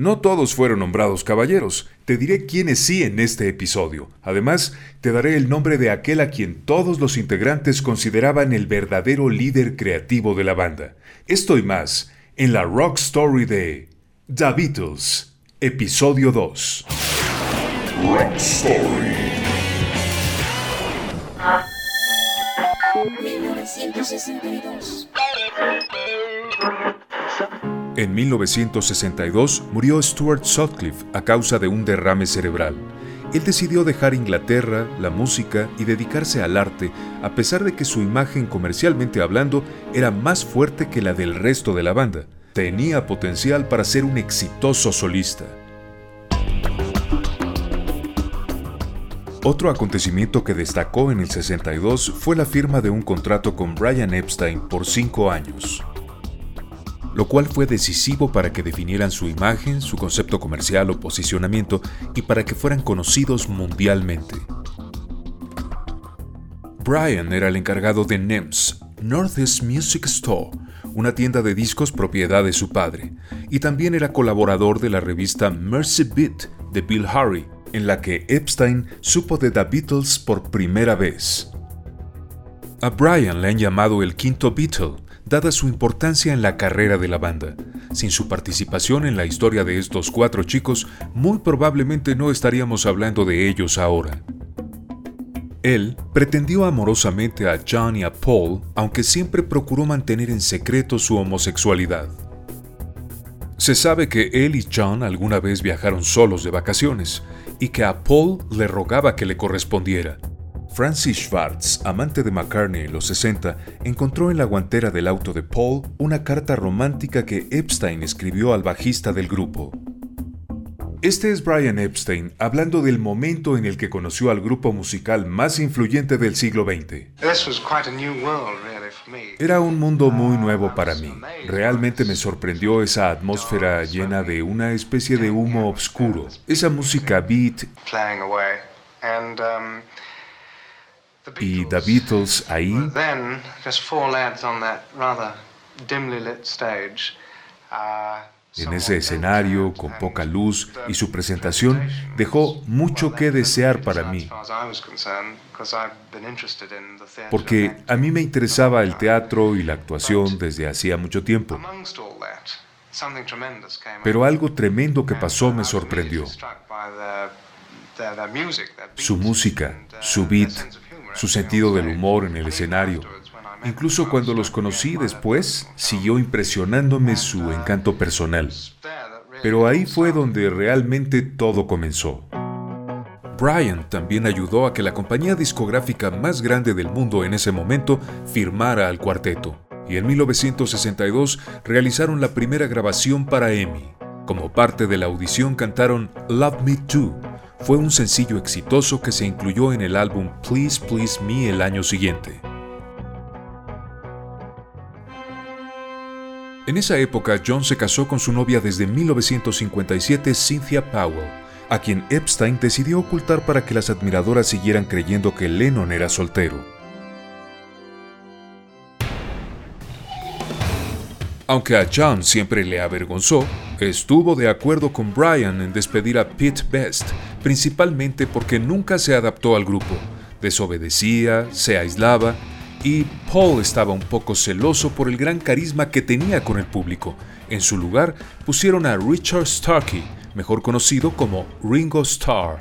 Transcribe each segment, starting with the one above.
No todos fueron nombrados caballeros, te diré quiénes sí en este episodio. Además, te daré el nombre de aquel a quien todos los integrantes consideraban el verdadero líder creativo de la banda. Esto y más en la Rock Story de The Beatles, episodio 2. Rock Story. 1962. En 1962 murió Stuart Sutcliffe a causa de un derrame cerebral. Él decidió dejar Inglaterra, la música y dedicarse al arte, a pesar de que su imagen comercialmente hablando era más fuerte que la del resto de la banda. Tenía potencial para ser un exitoso solista. Otro acontecimiento que destacó en el 62 fue la firma de un contrato con Brian Epstein por cinco años lo cual fue decisivo para que definieran su imagen, su concepto comercial o posicionamiento y para que fueran conocidos mundialmente. Brian era el encargado de NEMS, Northeast Music Store, una tienda de discos propiedad de su padre, y también era colaborador de la revista Mercy Beat de Bill Harry, en la que Epstein supo de The Beatles por primera vez. A Brian le han llamado el quinto Beatle, dada su importancia en la carrera de la banda. Sin su participación en la historia de estos cuatro chicos, muy probablemente no estaríamos hablando de ellos ahora. Él pretendió amorosamente a John y a Paul, aunque siempre procuró mantener en secreto su homosexualidad. Se sabe que él y John alguna vez viajaron solos de vacaciones y que a Paul le rogaba que le correspondiera, Francis Schwartz, amante de McCartney en los 60, encontró en la guantera del auto de Paul una carta romántica que Epstein escribió al bajista del grupo. Este es Brian Epstein hablando del momento en el que conoció al grupo musical más influyente del siglo XX. Era un mundo muy nuevo para mí. Realmente me sorprendió esa atmósfera llena de una especie de humo oscuro, esa música beat y The Beatles ahí. En ese escenario, con poca luz, y su presentación dejó mucho que desear para mí. Porque a mí me interesaba el teatro y la actuación desde hacía mucho tiempo. Pero algo tremendo que pasó me sorprendió. Su música, su beat, su sentido del humor en el escenario. Incluso cuando los conocí después, siguió impresionándome su encanto personal. Pero ahí fue donde realmente todo comenzó. Brian también ayudó a que la compañía discográfica más grande del mundo en ese momento firmara al cuarteto, y en 1962 realizaron la primera grabación para EMI. Como parte de la audición cantaron Love Me Too, fue un sencillo exitoso que se incluyó en el álbum Please Please Me el año siguiente. En esa época, John se casó con su novia desde 1957, Cynthia Powell, a quien Epstein decidió ocultar para que las admiradoras siguieran creyendo que Lennon era soltero. Aunque a John siempre le avergonzó, estuvo de acuerdo con Brian en despedir a Pete Best, principalmente porque nunca se adaptó al grupo, desobedecía, se aislaba y Paul estaba un poco celoso por el gran carisma que tenía con el público. En su lugar pusieron a Richard Starkey, mejor conocido como Ringo Starr.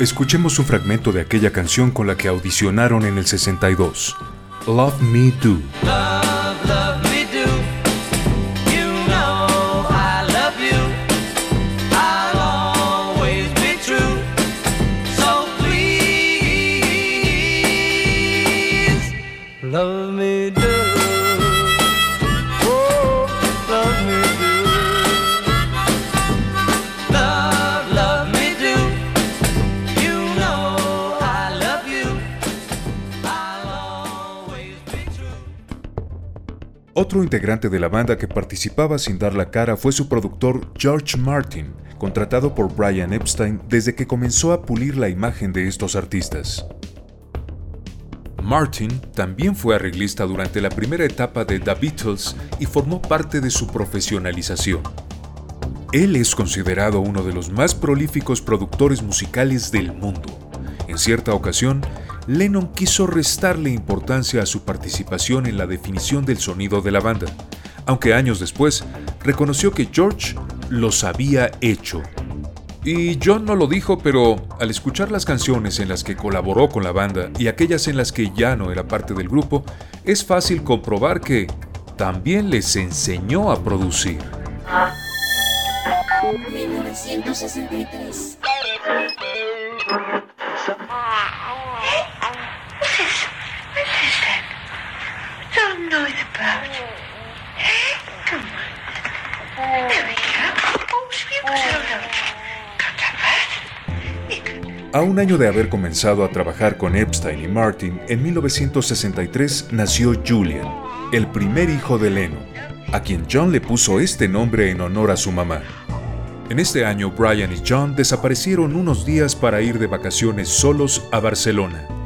Escuchemos un fragmento de aquella canción con la que audicionaron en el 62. Love Me Do. Otro integrante de la banda que participaba sin dar la cara fue su productor George Martin, contratado por Brian Epstein desde que comenzó a pulir la imagen de estos artistas. Martin también fue arreglista durante la primera etapa de The Beatles y formó parte de su profesionalización. Él es considerado uno de los más prolíficos productores musicales del mundo. En cierta ocasión, Lennon quiso restarle importancia a su participación en la definición del sonido de la banda, aunque años después reconoció que George los había hecho y John no lo dijo, pero al escuchar las canciones en las que colaboró con la banda y aquellas en las que ya no era parte del grupo, es fácil comprobar que también les enseñó a producir. 1963. A un año de haber comenzado a trabajar con Epstein y Martin, en 1963 nació Julian, el primer hijo de Lennon, a quien John le puso este nombre en honor a su mamá. En este año, Brian y John desaparecieron unos días para ir de vacaciones solos a Barcelona.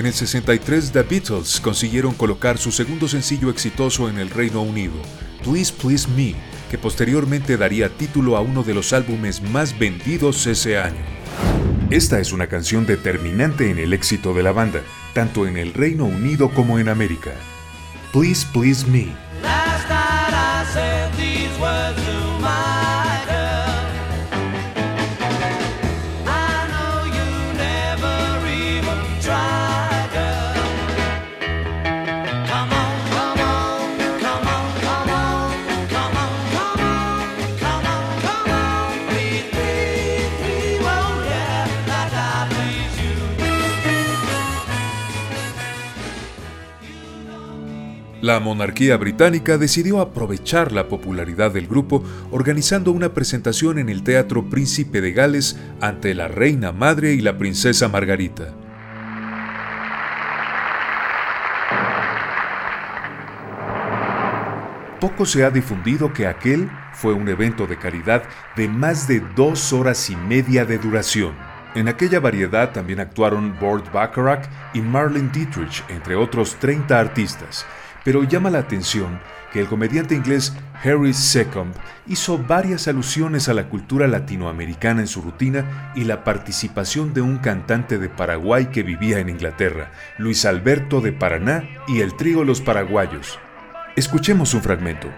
En el 63, The Beatles consiguieron colocar su segundo sencillo exitoso en el Reino Unido, Please Please Me, que posteriormente daría título a uno de los álbumes más vendidos ese año. Esta es una canción determinante en el éxito de la banda, tanto en el Reino Unido como en América. Please Please Me La monarquía británica decidió aprovechar la popularidad del grupo organizando una presentación en el Teatro Príncipe de Gales ante la reina madre y la princesa Margarita. Poco se ha difundido que aquel fue un evento de caridad de más de dos horas y media de duración. En aquella variedad también actuaron Burt Bacharach y Marlene Dietrich, entre otros 30 artistas, pero llama la atención que el comediante inglés Harry Secombe hizo varias alusiones a la cultura latinoamericana en su rutina y la participación de un cantante de Paraguay que vivía en Inglaterra, Luis Alberto de Paraná y el trío Los Paraguayos. Escuchemos un fragmento.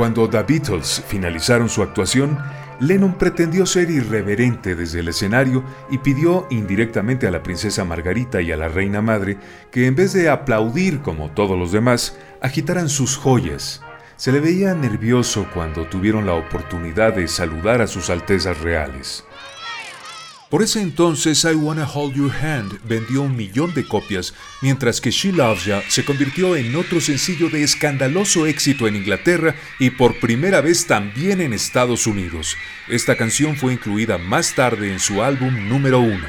Cuando The Beatles finalizaron su actuación, Lennon pretendió ser irreverente desde el escenario y pidió indirectamente a la princesa Margarita y a la reina madre que en vez de aplaudir como todos los demás, agitaran sus joyas. Se le veía nervioso cuando tuvieron la oportunidad de saludar a sus altezas reales. Por ese entonces, I Wanna Hold Your Hand vendió un millón de copias, mientras que She Loves Ya se convirtió en otro sencillo de escandaloso éxito en Inglaterra y por primera vez también en Estados Unidos. Esta canción fue incluida más tarde en su álbum número uno.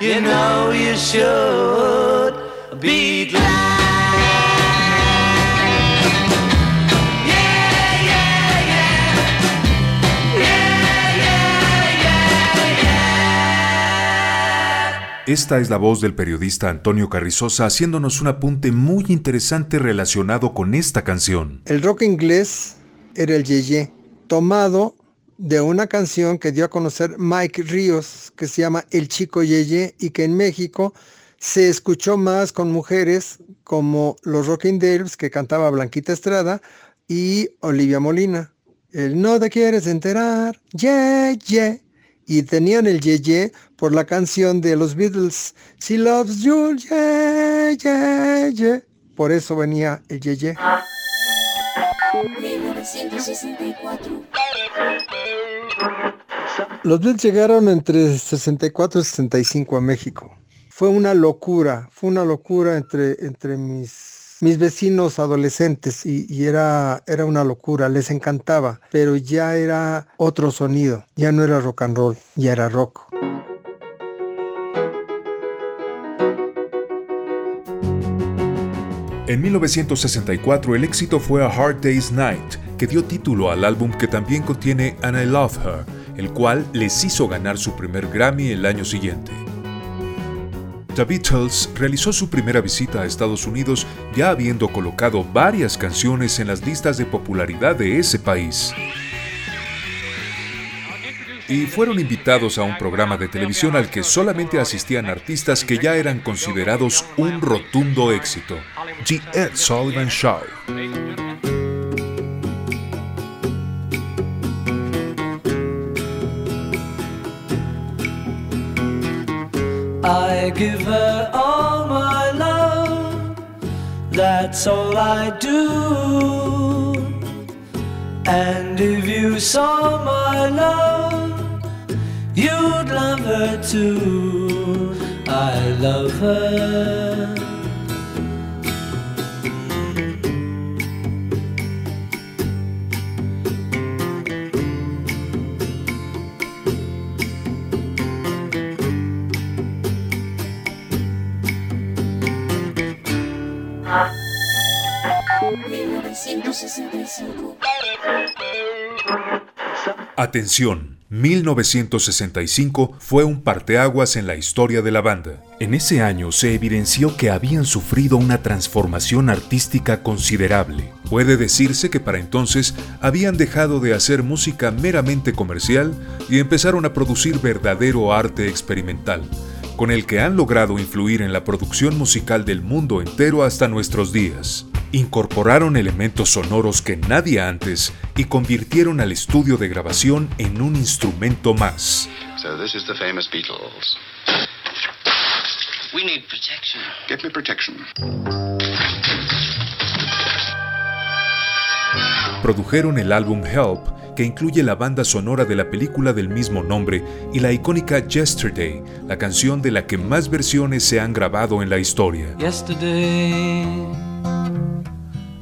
You know you should be. Esta es la voz del periodista Antonio Carrizosa haciéndonos un apunte muy interesante relacionado con esta canción. El rock inglés era el yeye, tomado de una canción que dio a conocer Mike Ríos, que se llama El Chico Yeye, y que en México se escuchó más con mujeres como los Rocking Dales, que cantaba Blanquita Estrada, y Olivia Molina. El no te quieres enterar, ye, ye. Y tenían el ye, ye por la canción de los Beatles, She Loves You, ye, ye, ye. Por eso venía el ye, ye. 1964. Los Beatles llegaron entre 64 y 65 a México. Fue una locura, fue una locura entre, entre mis, mis vecinos adolescentes y, y, era, era una locura, les encantaba, pero ya era otro sonido, ya no era rock and roll, ya era rock. En 1964 el éxito fue A Hard Day's Night, que dio título al álbum que también contiene And I Love Her, el cual les hizo ganar su primer Grammy el año siguiente. The Beatles realizó su primera visita a Estados Unidos ya habiendo colocado varias canciones en las listas de popularidad de ese país y fueron invitados a un programa de televisión al que solamente asistían artistas que ya eran considerados un rotundo éxito, The Ed Sullivan Show. I give her all my love, that's all I do. And if you saw my love, You'd love her too. I love her. Atención 1965 fue un parteaguas en la historia de la banda. En ese año se evidenció que habían sufrido una transformación artística considerable. Puede decirse que para entonces habían dejado de hacer música meramente comercial y empezaron a producir verdadero arte experimental, con el que han logrado influir en la producción musical del mundo entero hasta nuestros días incorporaron elementos sonoros que nadie antes y convirtieron al estudio de grabación en un instrumento más. So this is the famous Beatles. We need protection. Get me protection. Produjeron el álbum Help, que incluye la banda sonora de la película del mismo nombre y la icónica Yesterday, la canción de la que más versiones se han grabado en la historia. Yesterday.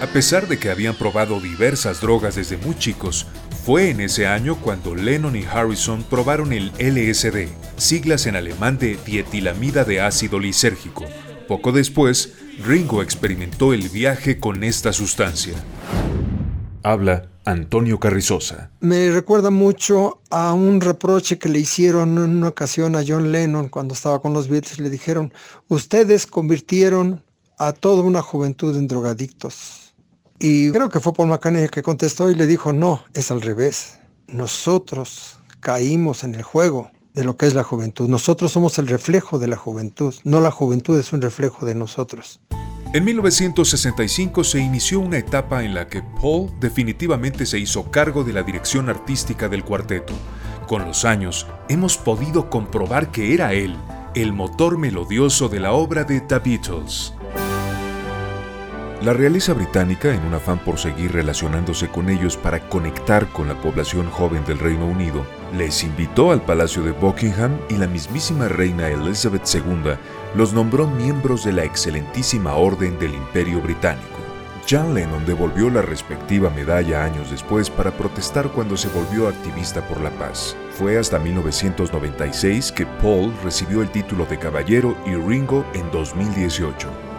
A pesar de que habían probado diversas drogas desde muy chicos, fue en ese año cuando Lennon y Harrison probaron el LSD, siglas en alemán de dietilamida de ácido lisérgico. Poco después, Ringo experimentó el viaje con esta sustancia. Habla Antonio Carrizosa. Me recuerda mucho a un reproche que le hicieron en una ocasión a John Lennon cuando estaba con los Beatles. Le dijeron, ustedes convirtieron a toda una juventud en drogadictos. Y creo que fue Paul McCartney el que contestó y le dijo, no, es al revés. Nosotros caímos en el juego de lo que es la juventud. Nosotros somos el reflejo de la juventud, no la juventud es un reflejo de nosotros. En 1965 se inició una etapa en la que Paul definitivamente se hizo cargo de la dirección artística del cuarteto. Con los años hemos podido comprobar que era él el motor melodioso de la obra de The Beatles. La realeza británica, en un afán por seguir relacionándose con ellos para conectar con la población joven del Reino Unido, les invitó al Palacio de Buckingham y la mismísima reina Elizabeth II los nombró miembros de la excelentísima Orden del Imperio Británico. John Lennon devolvió la respectiva medalla años después para protestar cuando se volvió activista por la paz. Fue hasta 1996 que Paul recibió el título de caballero y Ringo en 2018.